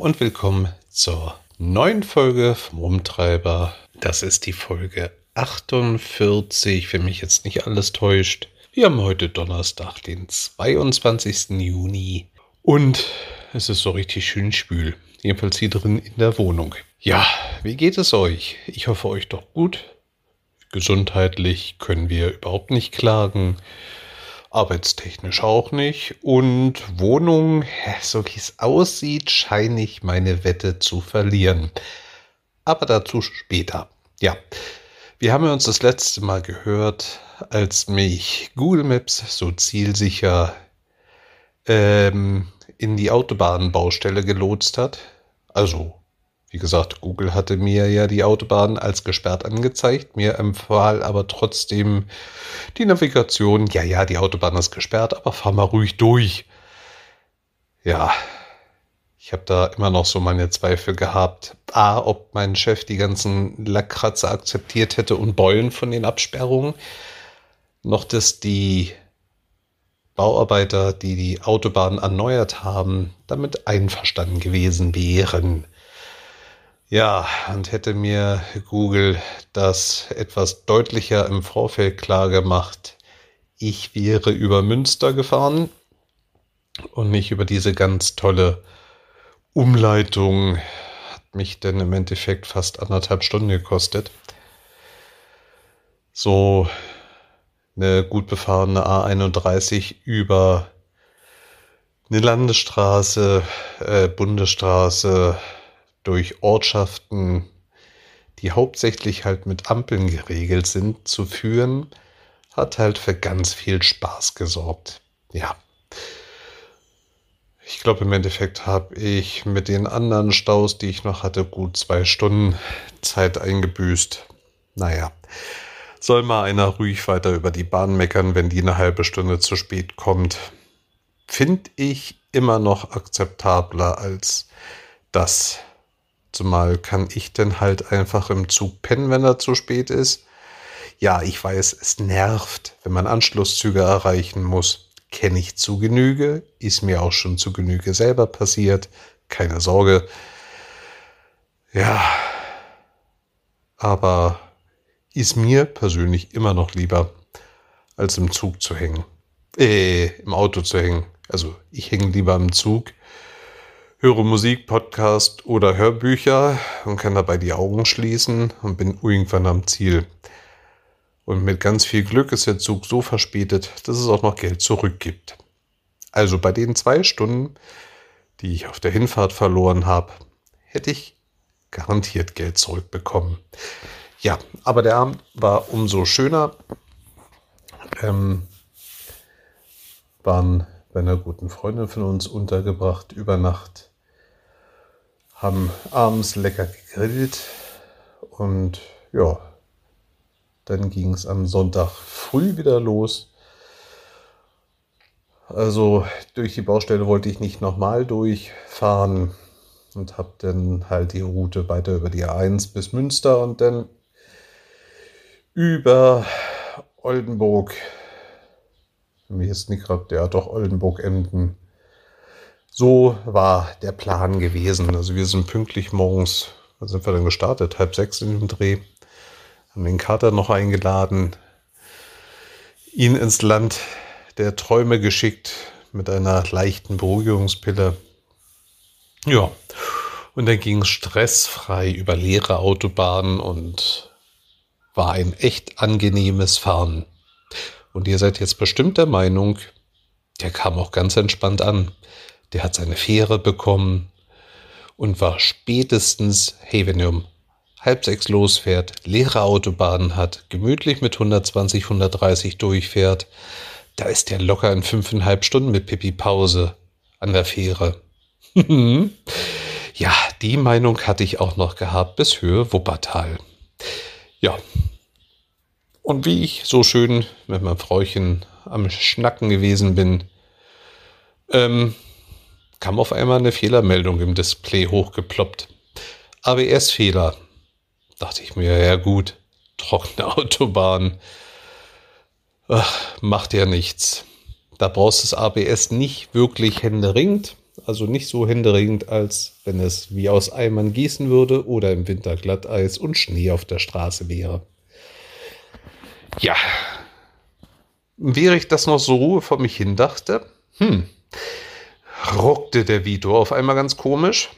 und willkommen zur neuen Folge vom Rumtreiber. Das ist die Folge 48, wenn mich jetzt nicht alles täuscht. Wir haben heute Donnerstag, den 22. Juni und es ist so richtig schön spül. Jedenfalls hier drin in der Wohnung. Ja, wie geht es euch? Ich hoffe euch doch gut. Gesundheitlich können wir überhaupt nicht klagen arbeitstechnisch auch nicht. Und Wohnung, so wie es aussieht, scheine ich meine Wette zu verlieren. Aber dazu später. Ja, wir haben uns das letzte Mal gehört, als mich Google Maps so zielsicher ähm, in die Autobahnbaustelle gelotst hat. Also wie gesagt, Google hatte mir ja die Autobahn als gesperrt angezeigt, mir empfahl aber trotzdem die Navigation, ja, ja, die Autobahn ist gesperrt, aber fahr mal ruhig durch. Ja, ich habe da immer noch so meine Zweifel gehabt. A, ob mein Chef die ganzen Lackkratzer akzeptiert hätte und Beulen von den Absperrungen. Noch, dass die Bauarbeiter, die die Autobahn erneuert haben, damit einverstanden gewesen wären. Ja, und hätte mir Google das etwas deutlicher im Vorfeld klar gemacht, ich wäre über Münster gefahren und nicht über diese ganz tolle Umleitung. Hat mich denn im Endeffekt fast anderthalb Stunden gekostet. So eine gut befahrene A31 über eine Landesstraße, äh, Bundesstraße, durch Ortschaften, die hauptsächlich halt mit Ampeln geregelt sind, zu führen, hat halt für ganz viel Spaß gesorgt. Ja. Ich glaube, im Endeffekt habe ich mit den anderen Staus, die ich noch hatte, gut zwei Stunden Zeit eingebüßt. Naja, soll mal einer ruhig weiter über die Bahn meckern, wenn die eine halbe Stunde zu spät kommt. Finde ich immer noch akzeptabler als das, Zumal kann ich denn halt einfach im Zug pennen, wenn er zu spät ist. Ja, ich weiß, es nervt, wenn man Anschlusszüge erreichen muss. Kenne ich zu Genüge, ist mir auch schon zu Genüge selber passiert. Keine Sorge. Ja, aber ist mir persönlich immer noch lieber, als im Zug zu hängen. Äh, im Auto zu hängen. Also ich hänge lieber im Zug höre Musik, Podcast oder Hörbücher und kann dabei die Augen schließen und bin irgendwann am Ziel. Und mit ganz viel Glück ist der Zug so verspätet, dass es auch noch Geld zurückgibt. Also bei den zwei Stunden, die ich auf der Hinfahrt verloren habe, hätte ich garantiert Geld zurückbekommen. Ja, aber der Abend war umso schöner. Ähm, waren bei einer guten Freundin von uns untergebracht über Nacht haben abends lecker gegrillt und ja, dann ging es am Sonntag früh wieder los. Also durch die Baustelle wollte ich nicht nochmal durchfahren und habe dann halt die Route weiter über die A1 bis Münster und dann über Oldenburg. Mir ist nicht gerade, ja doch Oldenburg-Emden so war der Plan gewesen. Also wir sind pünktlich morgens, da sind wir dann gestartet, halb sechs in dem Dreh, haben den Kater noch eingeladen, ihn ins Land der Träume geschickt mit einer leichten Beruhigungspille. Ja, und dann ging es stressfrei über leere Autobahnen und war ein echt angenehmes Fahren. Und ihr seid jetzt bestimmt der Meinung, der kam auch ganz entspannt an der hat seine Fähre bekommen und war spätestens, hey, wenn ihr um halb sechs losfährt, leere Autobahnen hat, gemütlich mit 120, 130 durchfährt, da ist der locker in fünfeinhalb Stunden mit Pipi Pause an der Fähre. ja, die Meinung hatte ich auch noch gehabt bis Höhe Wuppertal. Ja. Und wie ich so schön mit meinem Frauchen am Schnacken gewesen bin, ähm, kam auf einmal eine Fehlermeldung im Display hochgeploppt. ABS-Fehler. Dachte ich mir, ja gut, trockene Autobahn. Ach, macht ja nichts. Da brauchst du das ABS nicht wirklich händeringend. Also nicht so händeringend, als wenn es wie aus Eimern gießen würde oder im Winter Glatteis und Schnee auf der Straße wäre. Ja, während ich das noch so Ruhe vor mich hin dachte, hm, ruckte der Vito auf einmal ganz komisch.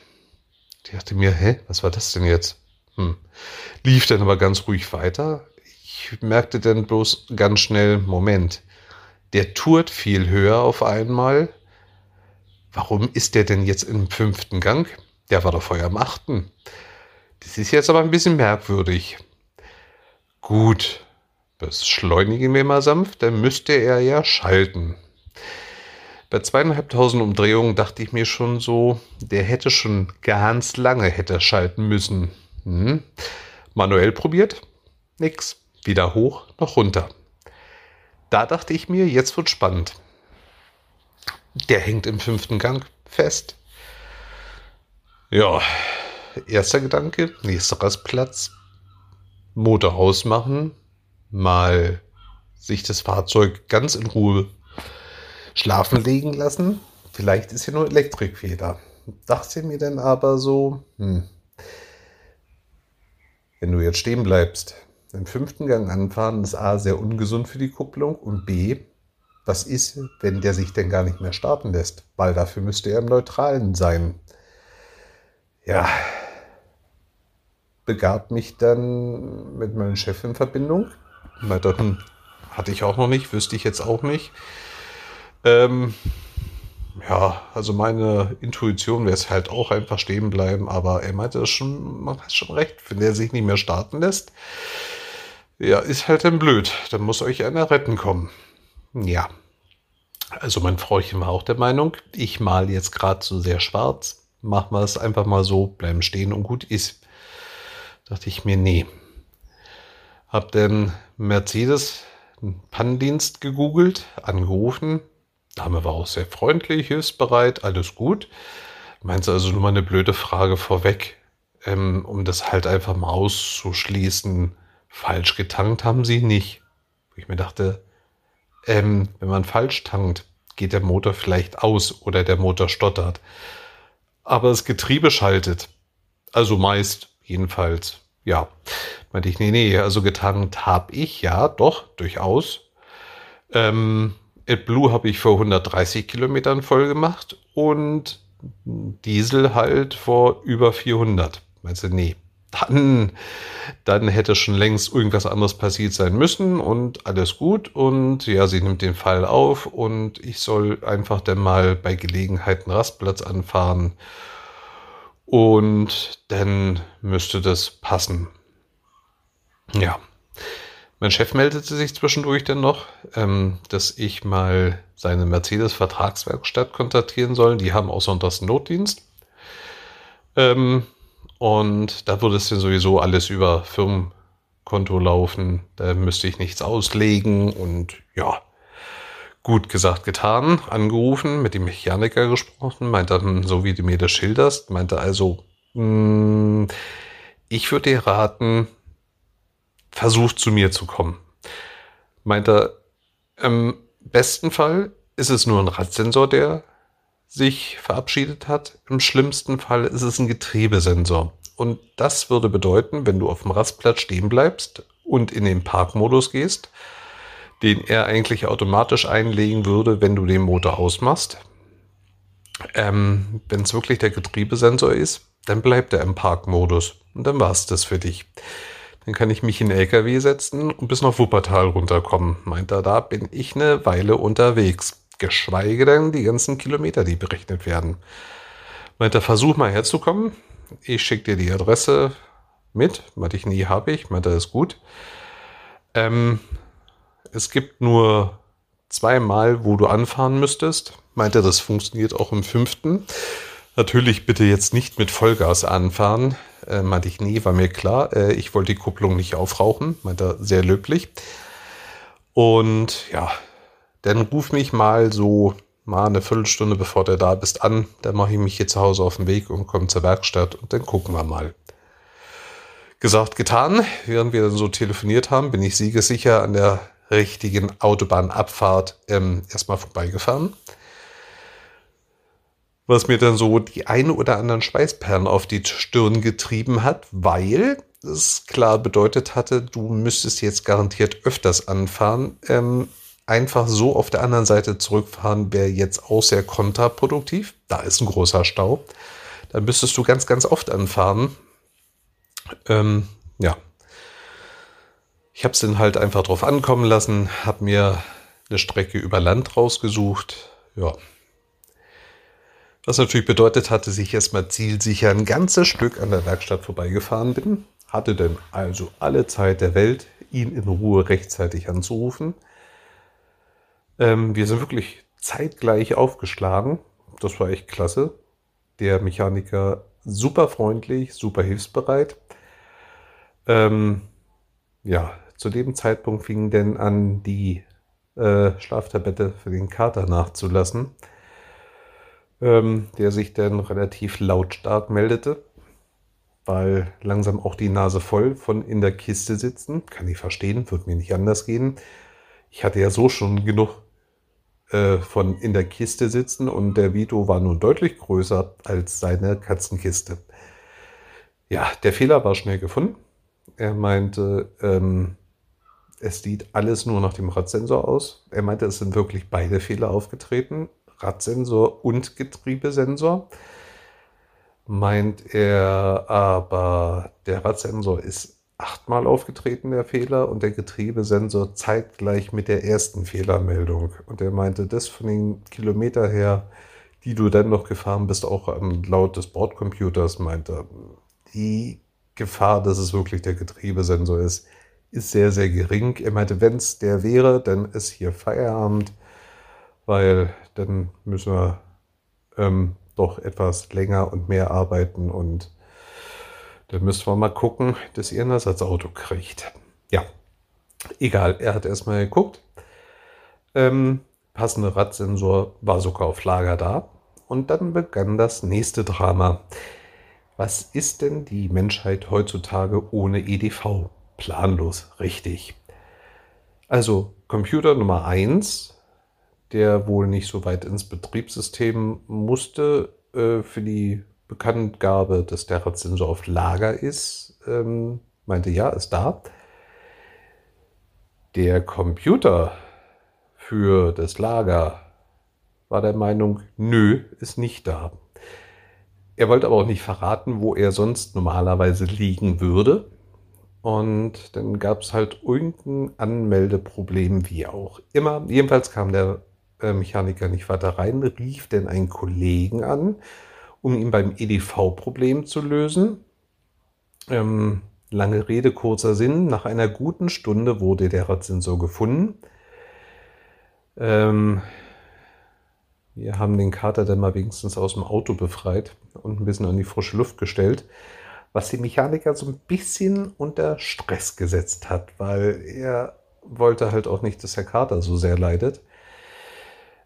Ich dachte mir, hä, was war das denn jetzt? Hm. Lief dann aber ganz ruhig weiter. Ich merkte dann bloß ganz schnell, Moment, der tourt viel höher auf einmal. Warum ist der denn jetzt im fünften Gang? Der war doch vorher im achten. Das ist jetzt aber ein bisschen merkwürdig. Gut, beschleunigen wir mal sanft, dann müsste er ja schalten. Bei zweieinhalbtausend Umdrehungen dachte ich mir schon so, der hätte schon ganz lange hätte schalten müssen. Hm. Manuell probiert? Nix. Weder hoch noch runter. Da dachte ich mir, jetzt wird spannend. Der hängt im fünften Gang fest. Ja, erster Gedanke, nächster Rastplatz. Motor ausmachen, mal sich das Fahrzeug ganz in Ruhe schlafen legen lassen. Vielleicht ist hier nur Elektrikfehler. Dachte mir dann aber so, hm, wenn du jetzt stehen bleibst, im fünften Gang anfahren, ist A sehr ungesund für die Kupplung und B, was ist, wenn der sich denn gar nicht mehr starten lässt? Weil dafür müsste er im Neutralen sein. Ja, begab mich dann mit meinem Chef in Verbindung. Weil dort hatte ich auch noch nicht, wüsste ich jetzt auch nicht. Ähm, ja, also meine Intuition wäre es halt auch einfach stehen bleiben, aber er meinte das schon, man hat schon recht, wenn der sich nicht mehr starten lässt, ja, ist halt dann blöd. Dann muss euch einer retten kommen. Ja. Also mein Frauchen war auch der Meinung, ich mal jetzt gerade so sehr schwarz, machen wir es einfach mal so, bleiben stehen und gut ist. Dachte ich mir, nee. Hab dann Mercedes Pannendienst gegoogelt, angerufen, Dame war auch sehr freundlich, hilfsbereit, alles gut. Meinst also nur mal eine blöde Frage vorweg, ähm, um das halt einfach mal auszuschließen. Falsch getankt haben sie nicht. Ich mir dachte, ähm, wenn man falsch tankt, geht der Motor vielleicht aus oder der Motor stottert. Aber das Getriebe schaltet. Also meist, jedenfalls. Ja, meinte ich, nee, nee, also getankt habe ich, ja, doch, durchaus. Ähm, AdBlue habe ich vor 130 Kilometern voll gemacht und Diesel halt vor über 400. Meinst du, nee. Dann, dann hätte schon längst irgendwas anderes passiert sein müssen und alles gut. Und ja, sie nimmt den Fall auf und ich soll einfach dann mal bei Gelegenheit einen Rastplatz anfahren. Und dann müsste das passen. Ja. Mein Chef meldete sich zwischendurch dann noch, ähm, dass ich mal seine Mercedes-Vertragswerkstatt kontaktieren soll. Die haben auch sonntags Notdienst. Ähm, und da würde es dann sowieso alles über Firmenkonto laufen. Da müsste ich nichts auslegen. Und ja, gut gesagt, getan. Angerufen, mit dem Mechaniker gesprochen. Meinte, hm, so wie du mir das schilderst, meinte also, mh, hm, ich würde dir raten, versucht zu mir zu kommen. Meint er, im besten Fall ist es nur ein Radsensor, der sich verabschiedet hat. Im schlimmsten Fall ist es ein Getriebesensor. Und das würde bedeuten, wenn du auf dem Rastplatz stehen bleibst und in den Parkmodus gehst, den er eigentlich automatisch einlegen würde, wenn du den Motor ausmachst. Ähm, wenn es wirklich der Getriebesensor ist, dann bleibt er im Parkmodus. Und dann war es das für dich. Dann kann ich mich in den LKW setzen und bis nach Wuppertal runterkommen. Meint er, da bin ich eine Weile unterwegs. Geschweige denn die ganzen Kilometer, die berechnet werden. Meint er, versuch mal herzukommen. Ich schicke dir die Adresse mit. Meinte ich, nie habe ich. Meint er, ist gut. Ähm, es gibt nur zweimal, wo du anfahren müsstest. Meint er, das funktioniert auch im fünften. Natürlich bitte jetzt nicht mit Vollgas anfahren. Äh, meinte ich, nee, war mir klar. Äh, ich wollte die Kupplung nicht aufrauchen. Meinte er sehr löblich. Und ja, dann ruf mich mal so mal eine Viertelstunde bevor du da bist an. Dann mache ich mich hier zu Hause auf den Weg und komme zur Werkstatt und dann gucken wir mal. Gesagt, getan. Während wir dann so telefoniert haben, bin ich siegessicher an der richtigen Autobahnabfahrt ähm, erstmal vorbeigefahren was mir dann so die eine oder anderen Schweißperlen auf die Stirn getrieben hat, weil es klar bedeutet hatte, du müsstest jetzt garantiert öfters anfahren. Ähm, einfach so auf der anderen Seite zurückfahren wäre jetzt auch sehr kontraproduktiv. Da ist ein großer Stau. Dann müsstest du ganz, ganz oft anfahren. Ähm, ja. Ich habe es dann halt einfach drauf ankommen lassen, habe mir eine Strecke über Land rausgesucht. Ja. Was natürlich bedeutet hatte, dass ich erstmal zielsicher ein ganzes Stück an der Werkstatt vorbeigefahren bin. Hatte dann also alle Zeit der Welt, ihn in Ruhe rechtzeitig anzurufen. Ähm, wir sind wirklich zeitgleich aufgeschlagen. Das war echt klasse. Der Mechaniker super freundlich, super hilfsbereit. Ähm, ja, zu dem Zeitpunkt fing denn an, die äh, Schlaftablette für den Kater nachzulassen, ähm, der sich dann relativ lautstark meldete, weil langsam auch die Nase voll von in der Kiste sitzen. Kann ich verstehen, wird mir nicht anders gehen. Ich hatte ja so schon genug äh, von in der Kiste sitzen und der Vito war nun deutlich größer als seine Katzenkiste. Ja, der Fehler war schnell gefunden. Er meinte, ähm, es sieht alles nur nach dem Radsensor aus. Er meinte, es sind wirklich beide Fehler aufgetreten. Radsensor und Getriebesensor. Meint er aber, der Radsensor ist achtmal aufgetreten, der Fehler, und der Getriebesensor zeitgleich mit der ersten Fehlermeldung. Und er meinte, das von den Kilometer her, die du dann noch gefahren bist, auch laut des Bordcomputers, meinte, die Gefahr, dass es wirklich der Getriebesensor ist, ist sehr, sehr gering. Er meinte, wenn es der wäre, dann ist hier Feierabend, weil dann müssen wir ähm, doch etwas länger und mehr arbeiten und dann müssen wir mal gucken, dass ihr ein Ersatzauto kriegt. Ja, egal, er hat erstmal geguckt. Ähm, passende Radsensor war sogar auf Lager da. Und dann begann das nächste Drama. Was ist denn die Menschheit heutzutage ohne EDV? planlos, richtig. Also Computer Nummer 1, der wohl nicht so weit ins Betriebssystem musste äh, für die Bekanntgabe, dass der Radsensor auf Lager ist, ähm, meinte ja, ist da. Der Computer für das Lager war der Meinung, nö, ist nicht da. Er wollte aber auch nicht verraten, wo er sonst normalerweise liegen würde. Und dann gab es halt irgendein Anmeldeproblem, wie auch immer. Jedenfalls kam der Mechaniker nicht weiter rein, rief denn einen Kollegen an, um ihn beim EDV-Problem zu lösen. Ähm, lange Rede, kurzer Sinn. Nach einer guten Stunde wurde der Radsensor gefunden. Ähm, wir haben den Kater dann mal wenigstens aus dem Auto befreit und ein bisschen an die frische Luft gestellt was die Mechaniker so ein bisschen unter Stress gesetzt hat, weil er wollte halt auch nicht, dass Herr Carter so sehr leidet.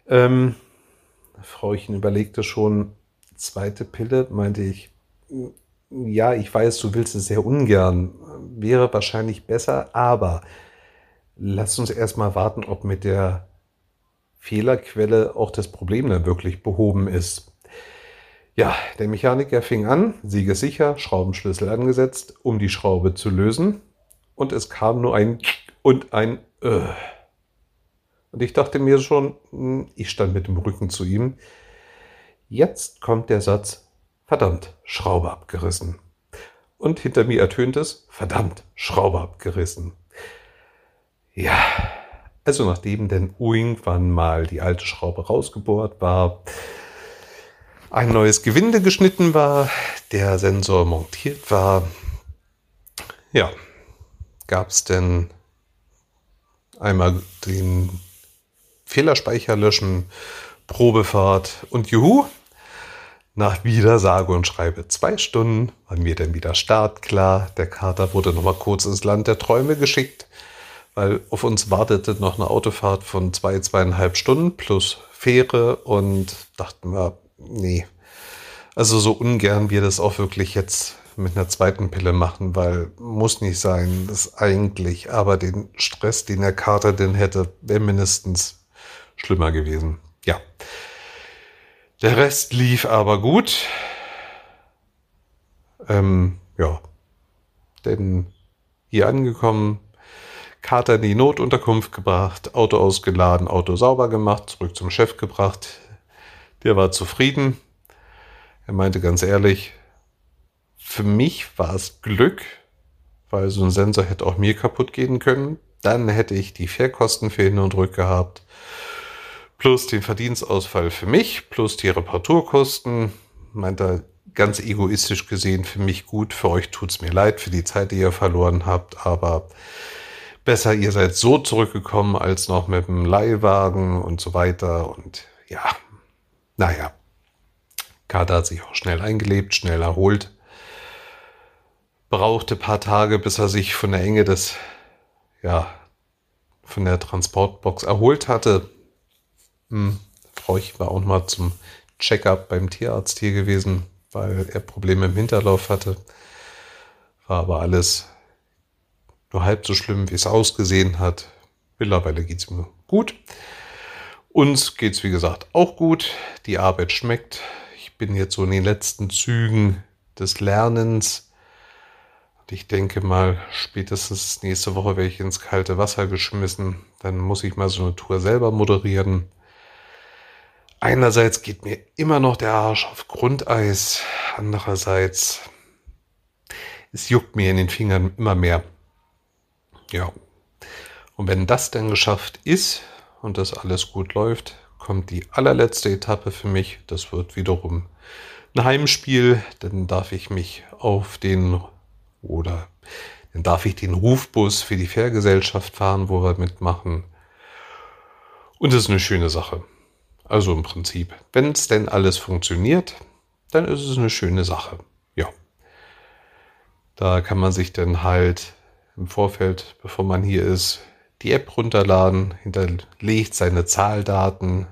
Ähm, Frauchen überlegte schon, zweite Pille, meinte ich, ja, ich weiß, du willst es sehr ungern, wäre wahrscheinlich besser, aber lass uns erstmal warten, ob mit der Fehlerquelle auch das Problem dann wirklich behoben ist. Ja, der Mechaniker fing an, siegesicher, Schraubenschlüssel angesetzt, um die Schraube zu lösen. Und es kam nur ein und ein äh. Und ich dachte mir schon, hm, ich stand mit dem Rücken zu ihm. Jetzt kommt der Satz, verdammt, Schraube abgerissen. Und hinter mir ertönt es, verdammt, Schraube abgerissen. Ja, also nachdem denn irgendwann mal die alte Schraube rausgebohrt war, ein neues Gewinde geschnitten war, der Sensor montiert war. Ja, gab es denn einmal den Fehlerspeicher löschen, Probefahrt und juhu, nach wieder sage und schreibe zwei Stunden war mir dann wieder startklar. Der Kater wurde noch mal kurz ins Land der Träume geschickt, weil auf uns wartete noch eine Autofahrt von zwei, zweieinhalb Stunden plus Fähre und dachten wir, nee. Also so ungern wir das auch wirklich jetzt mit einer zweiten Pille machen, weil muss nicht sein, das eigentlich, aber den Stress, den der Kater denn hätte, wäre mindestens schlimmer gewesen. Ja. Der Rest lief aber gut. Ähm, ja. Denn hier angekommen, Kater in die Notunterkunft gebracht, Auto ausgeladen, Auto sauber gemacht, zurück zum Chef gebracht. Der war zufrieden. Er meinte ganz ehrlich, für mich war es Glück, weil so ein Sensor hätte auch mir kaputt gehen können. Dann hätte ich die Fährkosten für Hin und Rück gehabt, plus den Verdienstausfall für mich, plus die Reparaturkosten. Meint er ganz egoistisch gesehen für mich gut, für euch tut's mir leid, für die Zeit, die ihr verloren habt, aber besser, ihr seid so zurückgekommen als noch mit dem Leihwagen und so weiter. Und ja, naja, Kater hat sich auch schnell eingelebt, schnell erholt. Brauchte paar Tage, bis er sich von der Enge des, ja, von der Transportbox erholt hatte. Hm, Frau ich war auch mal zum Checkup beim Tierarzt hier gewesen, weil er Probleme im Hinterlauf hatte. War aber alles nur halb so schlimm, wie es ausgesehen hat. Mittlerweile geht es mir gut. Uns geht es, wie gesagt, auch gut. Die Arbeit schmeckt. Ich bin jetzt so in den letzten Zügen des Lernens. Und ich denke mal, spätestens nächste Woche werde ich ins kalte Wasser geschmissen. Dann muss ich mal so eine Tour selber moderieren. Einerseits geht mir immer noch der Arsch auf Grundeis. Andererseits, es juckt mir in den Fingern immer mehr. Ja. Und wenn das dann geschafft ist und das alles gut läuft, kommt die allerletzte Etappe für mich. Das wird wiederum ein Heimspiel. Dann darf ich mich auf den oder dann darf ich den Rufbus für die Fährgesellschaft fahren, wo wir mitmachen. Und das ist eine schöne Sache. Also im Prinzip, wenn es denn alles funktioniert, dann ist es eine schöne Sache. Ja. Da kann man sich dann halt im Vorfeld, bevor man hier ist, die App runterladen, hinterlegt seine Zahldaten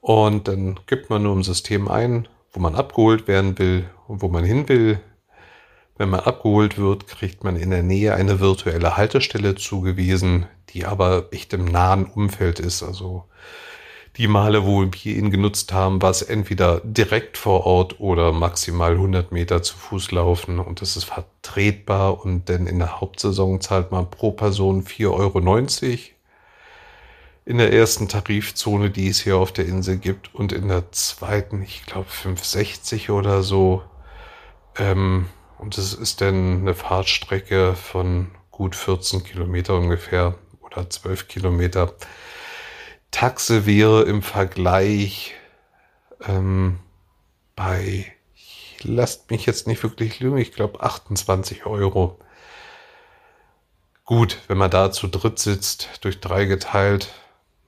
und dann gibt man nur im System ein, wo man abgeholt werden will und wo man hin will. Wenn man abgeholt wird, kriegt man in der Nähe eine virtuelle Haltestelle zugewiesen, die aber echt im nahen Umfeld ist. Also die Male, wo wir ihn genutzt haben, war es entweder direkt vor Ort oder maximal 100 Meter zu Fuß laufen und das ist vertretbar und denn in der Hauptsaison zahlt man pro Person 4,90 Euro. In der ersten Tarifzone, die es hier auf der Insel gibt und in der zweiten, ich glaube 5,60 oder so. Ähm, und es ist dann eine Fahrtstrecke von gut 14 Kilometer ungefähr oder 12 Kilometer. Taxe wäre im Vergleich ähm, bei, lasst mich jetzt nicht wirklich lügen, ich glaube 28 Euro. Gut, wenn man da zu dritt sitzt, durch drei geteilt,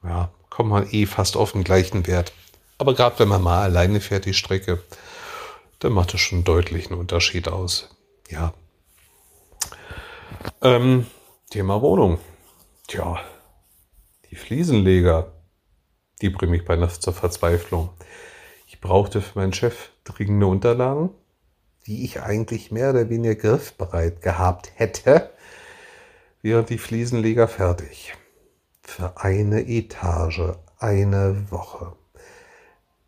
ja, kommt man eh fast auf den gleichen Wert. Aber gerade wenn man mal alleine fährt die Strecke, dann macht es schon deutlich einen Unterschied aus. Ja. Ähm, Thema Wohnung. Tja, die Fliesenleger die bringen mich beinahe zur Verzweiflung. Ich brauchte für meinen Chef dringende Unterlagen, die ich eigentlich mehr oder weniger griffbereit gehabt hätte, während die Fliesenleger fertig. Für eine Etage, eine Woche.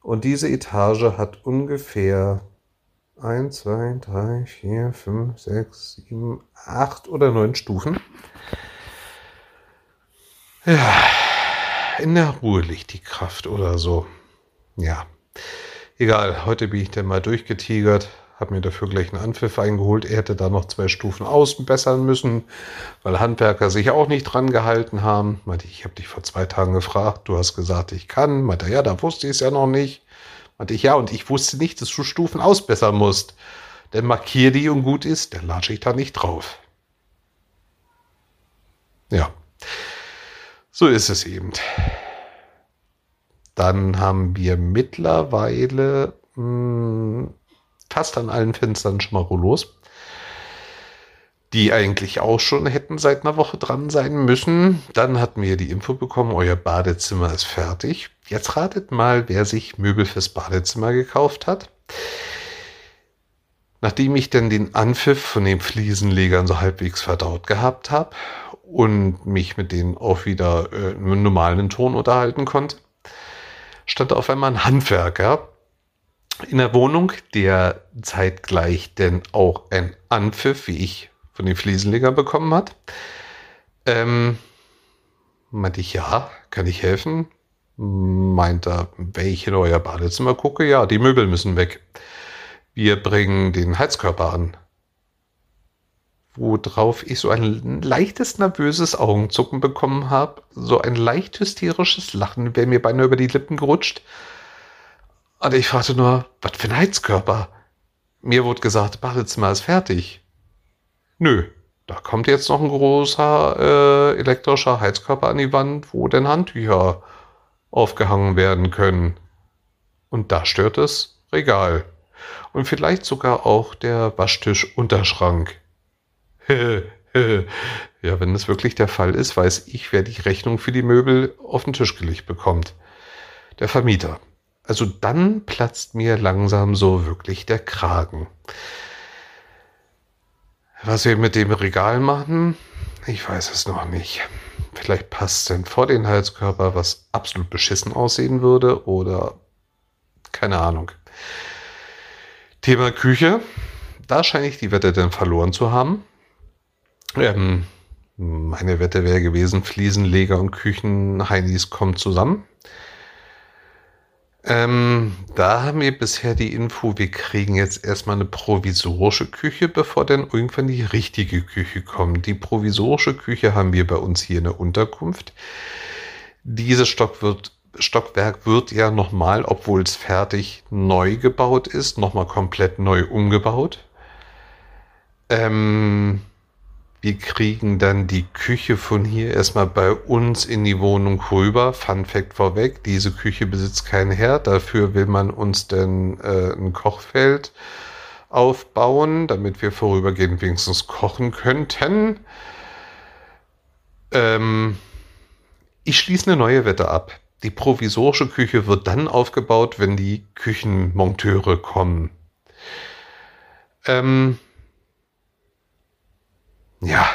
Und diese Etage hat ungefähr 1, 2, 3, 4, 5, 6, 7, 8 oder 9 Stufen. Ja, in der Ruhe liegt die Kraft oder so. Ja, egal. Heute bin ich dann mal durchgetigert, habe mir dafür gleich einen Anpfiff eingeholt. Er hätte da noch zwei Stufen außen bessern müssen, weil Handwerker sich auch nicht dran gehalten haben. Meinte ich, ich habe dich vor zwei Tagen gefragt. Du hast gesagt, ich kann. Meinte ja, da wusste ich es ja noch nicht. Meinte ich, ja, und ich wusste nicht, dass du Stufen ausbessern musst. Denn markier die und gut ist, dann latsche ich da nicht drauf. Ja. So ist es eben. Dann haben wir mittlerweile mh, hm, fast an allen Fenstern schon mal Rollos, die eigentlich auch schon hätten seit einer Woche dran sein müssen. Dann hatten wir die Info bekommen, euer Badezimmer ist fertig. Jetzt ratet mal, wer sich Möbel fürs Badezimmer gekauft hat. Nachdem ich dann den Anpfiff von den Fliesenlegern so halbwegs verdaut gehabt habe und mich mit denen auch wieder äh, im normalen Ton unterhalten konnte, stand auf einmal ein Handwerker in der Wohnung, der zeitgleich denn auch ein Anpfiff, wie ich von den Fliesenlegern bekommen hat. Ähm, meinte ich, ja, kann ich helfen? Meint er, wenn ich in euer Badezimmer gucke, ja, die Möbel müssen weg. Wir bringen den Heizkörper an. Worauf ich so ein leichtes nervöses Augenzucken bekommen habe, so ein leicht hysterisches Lachen wäre mir beinahe über die Lippen gerutscht. Und ich fragte nur, was für ein Heizkörper? Mir wurde gesagt, Badezimmer ist fertig. Nö, da kommt jetzt noch ein großer äh, elektrischer Heizkörper an die Wand, wo denn Handtücher aufgehangen werden können. Und da stört das Regal. Und vielleicht sogar auch der Waschtisch-Unterschrank. ja, wenn das wirklich der Fall ist, weiß ich, wer die Rechnung für die Möbel auf den Tisch gelegt bekommt. Der Vermieter. Also dann platzt mir langsam so wirklich der Kragen. Was wir mit dem Regal machen, ich weiß es noch nicht. Vielleicht passt denn vor den Heizkörper, was absolut beschissen aussehen würde, oder keine Ahnung. Thema Küche. Da scheine ich die Wette denn verloren zu haben. Ähm, meine Wette wäre gewesen, Fliesenleger und Küchenheinis kommen zusammen. Ähm, da haben wir bisher die Info, wir kriegen jetzt erstmal eine provisorische Küche, bevor dann irgendwann die richtige Küche kommt. Die provisorische Küche haben wir bei uns hier in der Unterkunft. Dieses Stock wird, Stockwerk wird ja nochmal, obwohl es fertig neu gebaut ist, nochmal komplett neu umgebaut. Ähm, wir kriegen dann die Küche von hier erstmal bei uns in die Wohnung rüber. Fun Fact vorweg, diese Küche besitzt keinen Herd. Dafür will man uns dann äh, ein Kochfeld aufbauen, damit wir vorübergehend wenigstens kochen könnten. Ähm, ich schließe eine neue Wette ab. Die provisorische Küche wird dann aufgebaut, wenn die Küchenmonteure kommen. Ähm, ja.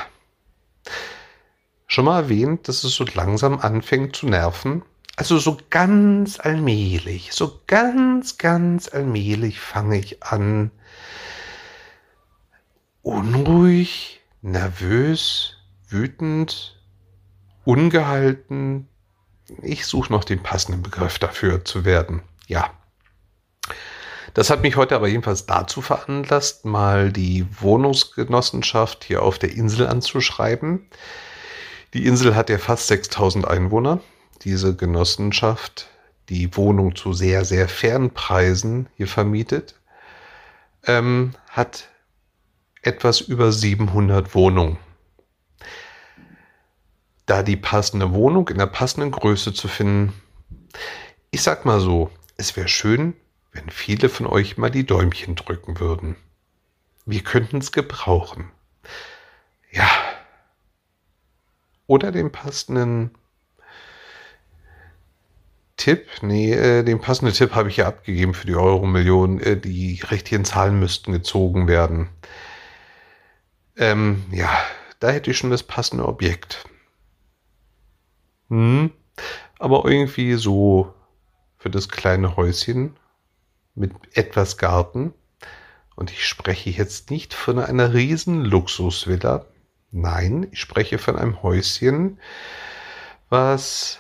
Schon mal erwähnt, dass es so langsam anfängt zu nerven. Also so ganz allmählich, so ganz, ganz allmählich fange ich an, unruhig, nervös, wütend, ungehalten. Ich suche noch den passenden Begriff dafür zu werden. Ja. Das hat mich heute aber jedenfalls dazu veranlasst, mal die Wohnungsgenossenschaft hier auf der Insel anzuschreiben. Die Insel hat ja fast 6000 Einwohner. Diese Genossenschaft, die Wohnung zu sehr, sehr fairen Preisen hier vermietet, ähm, hat etwas über 700 Wohnungen. Da die passende Wohnung in der passenden Größe zu finden, ich sag mal so, es wäre schön, wenn viele von euch mal die Däumchen drücken würden. Wir könnten es gebrauchen. Ja. Oder den passenden Tipp. Nee, äh, den passenden Tipp habe ich ja abgegeben für die Euro-Million. Äh, die richtigen Zahlen müssten gezogen werden. Ähm, ja, da hätte ich schon das passende Objekt. Hm, aber irgendwie so für das kleine Häuschen mit etwas Garten. Und ich spreche jetzt nicht von einer riesen Luxusvilla. Nein, ich spreche von einem Häuschen, was,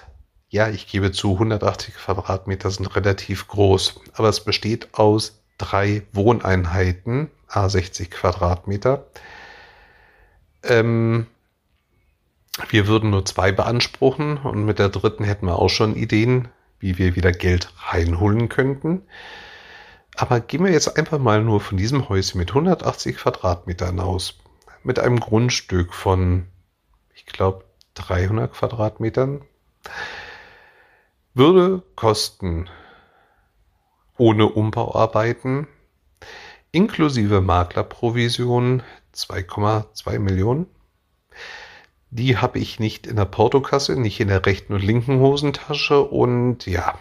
ja, ich gebe zu, 180 Quadratmeter sind relativ groß, aber es besteht aus drei Wohneinheiten, a 60 Quadratmeter. Ähm, wir würden nur zwei beanspruchen und mit der dritten hätten wir auch schon Ideen, wie wir wieder Geld reinholen könnten. Aber gehen wir jetzt einfach mal nur von diesem Häuschen mit 180 Quadratmetern aus. Mit einem Grundstück von, ich glaube, 300 Quadratmetern. Würde kosten ohne Umbauarbeiten inklusive Maklerprovision 2,2 Millionen. Die habe ich nicht in der Portokasse, nicht in der rechten und linken Hosentasche und ja,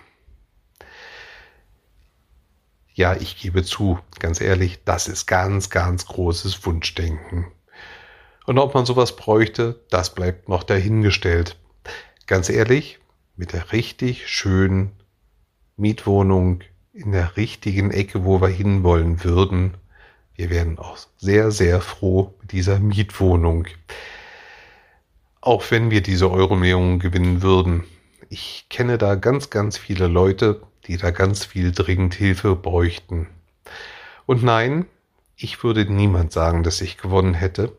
ja, ich gebe zu, ganz ehrlich, das ist ganz, ganz großes Wunschdenken. Und ob man sowas bräuchte, das bleibt noch dahingestellt. Ganz ehrlich, mit der richtig schönen Mietwohnung in der richtigen Ecke, wo wir hinwollen würden. Wir wären auch sehr, sehr froh mit dieser Mietwohnung. Auch wenn wir diese Euro-Millionen gewinnen würden. Ich kenne da ganz, ganz viele Leute, die da ganz viel dringend Hilfe bräuchten. Und nein, ich würde niemand sagen, dass ich gewonnen hätte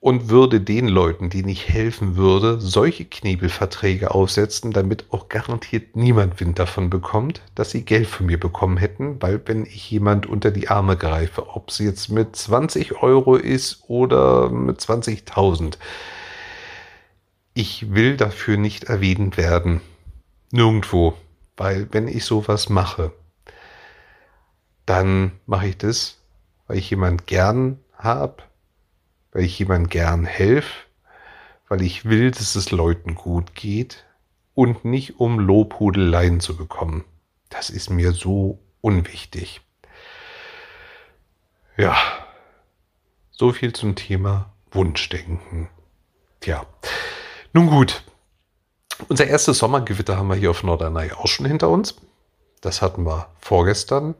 und würde den Leuten, denen ich helfen würde, solche Knebelverträge aufsetzen, damit auch garantiert niemand Wind davon bekommt, dass sie Geld von mir bekommen hätten, weil wenn ich jemand unter die Arme greife, ob es jetzt mit 20 Euro ist oder mit 20.000, ich will dafür nicht erwähnt werden. Nirgendwo. Weil wenn ich sowas mache, dann mache ich das, weil ich jemand gern habe, weil ich jemand gern helfe, weil ich will, dass es Leuten gut geht und nicht um Lobhudeleien zu bekommen. Das ist mir so unwichtig. Ja, so viel zum Thema Wunschdenken. Tja, nun gut. Unser erstes Sommergewitter haben wir hier auf Norderney auch schon hinter uns. Das hatten wir vorgestern.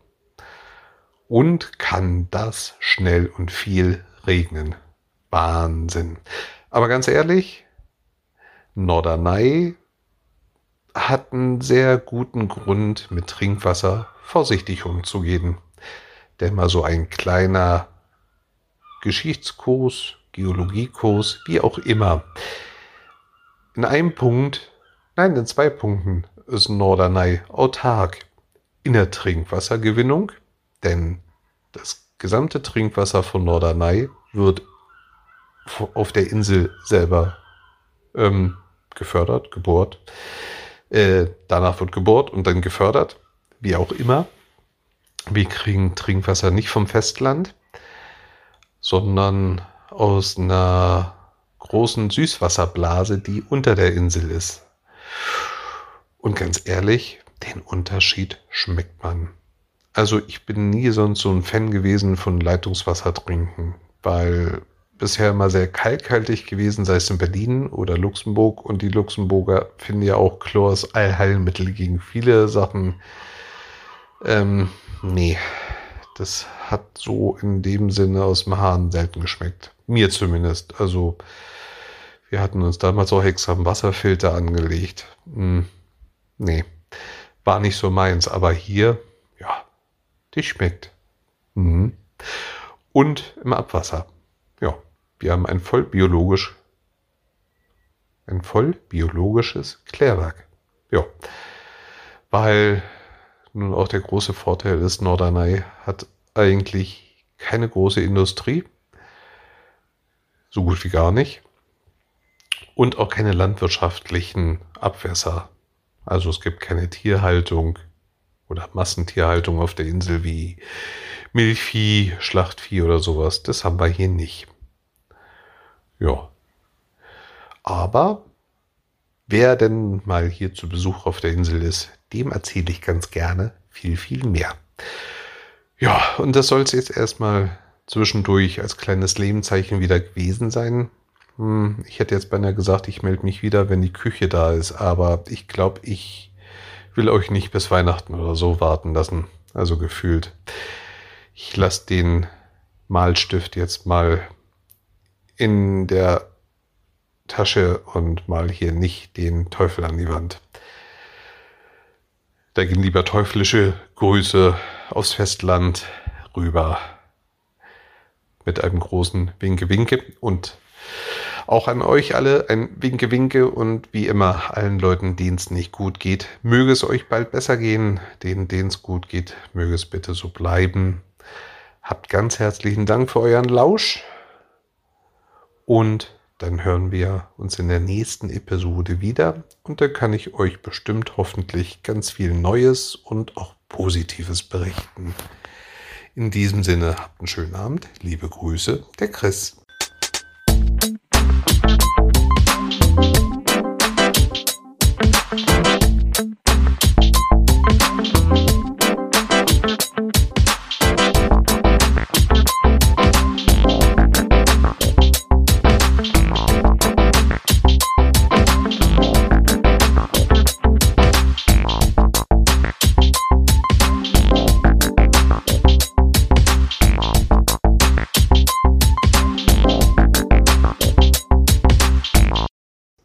Und kann das schnell und viel regnen. Wahnsinn. Aber ganz ehrlich, Norderney hat einen sehr guten Grund, mit Trinkwasser vorsichtig umzugehen. Denn mal so ein kleiner Geschichtskurs, Geologiekurs, wie auch immer. In einem Punkt, nein, in zwei Punkten ist Norderney autark in der Trinkwassergewinnung, denn das gesamte Trinkwasser von Norderney wird auf der Insel selber ähm, gefördert, gebohrt. Äh, danach wird gebohrt und dann gefördert, wie auch immer. Wir kriegen Trinkwasser nicht vom Festland, sondern aus einer großen Süßwasserblase, die unter der Insel ist. Und ganz ehrlich, den Unterschied schmeckt man. Also ich bin nie sonst so ein Fan gewesen von Leitungswasser trinken, weil bisher immer sehr kalkhaltig gewesen, sei es in Berlin oder Luxemburg. Und die Luxemburger finden ja auch Chlor als Allheilmittel gegen viele Sachen. Ähm, nee, das hat so in dem Sinne aus dem Hahn selten geschmeckt. Mir zumindest. Also, wir hatten uns damals auch extra einen Wasserfilter angelegt. Hm, nee, war nicht so meins. Aber hier, ja, die schmeckt. Mhm. Und im Abwasser. Ja, wir haben ein voll biologisch, ein voll biologisches Klärwerk. Ja, weil nun auch der große Vorteil ist, Norderney hat eigentlich keine große Industrie, so gut wie gar nicht, und auch keine landwirtschaftlichen Abwässer. Also es gibt keine Tierhaltung oder Massentierhaltung auf der Insel wie Milchvieh, Schlachtvieh oder sowas. Das haben wir hier nicht. Ja. Aber wer denn mal hier zu Besuch auf der Insel ist, dem erzähle ich ganz gerne viel, viel mehr. Ja, und das soll es jetzt erstmal zwischendurch als kleines Lebenszeichen wieder gewesen sein. Hm, ich hätte jetzt beinahe gesagt, ich melde mich wieder, wenn die Küche da ist, aber ich glaube, ich will euch nicht bis Weihnachten oder so warten lassen. Also gefühlt. Ich lasse den Malstift jetzt mal in der Tasche und mal hier nicht den Teufel an die Wand. Da gehen lieber teuflische Grüße aufs Festland rüber mit einem großen Winke-Winke und auch an euch alle ein Winke-Winke und wie immer allen Leuten, denen es nicht gut geht, möge es euch bald besser gehen. Denen, denen es gut geht, möge es bitte so bleiben. Habt ganz herzlichen Dank für euren Lausch. Und dann hören wir uns in der nächsten Episode wieder und da kann ich euch bestimmt hoffentlich ganz viel Neues und auch Positives berichten. In diesem Sinne habt einen schönen Abend. Liebe Grüße, der Chris.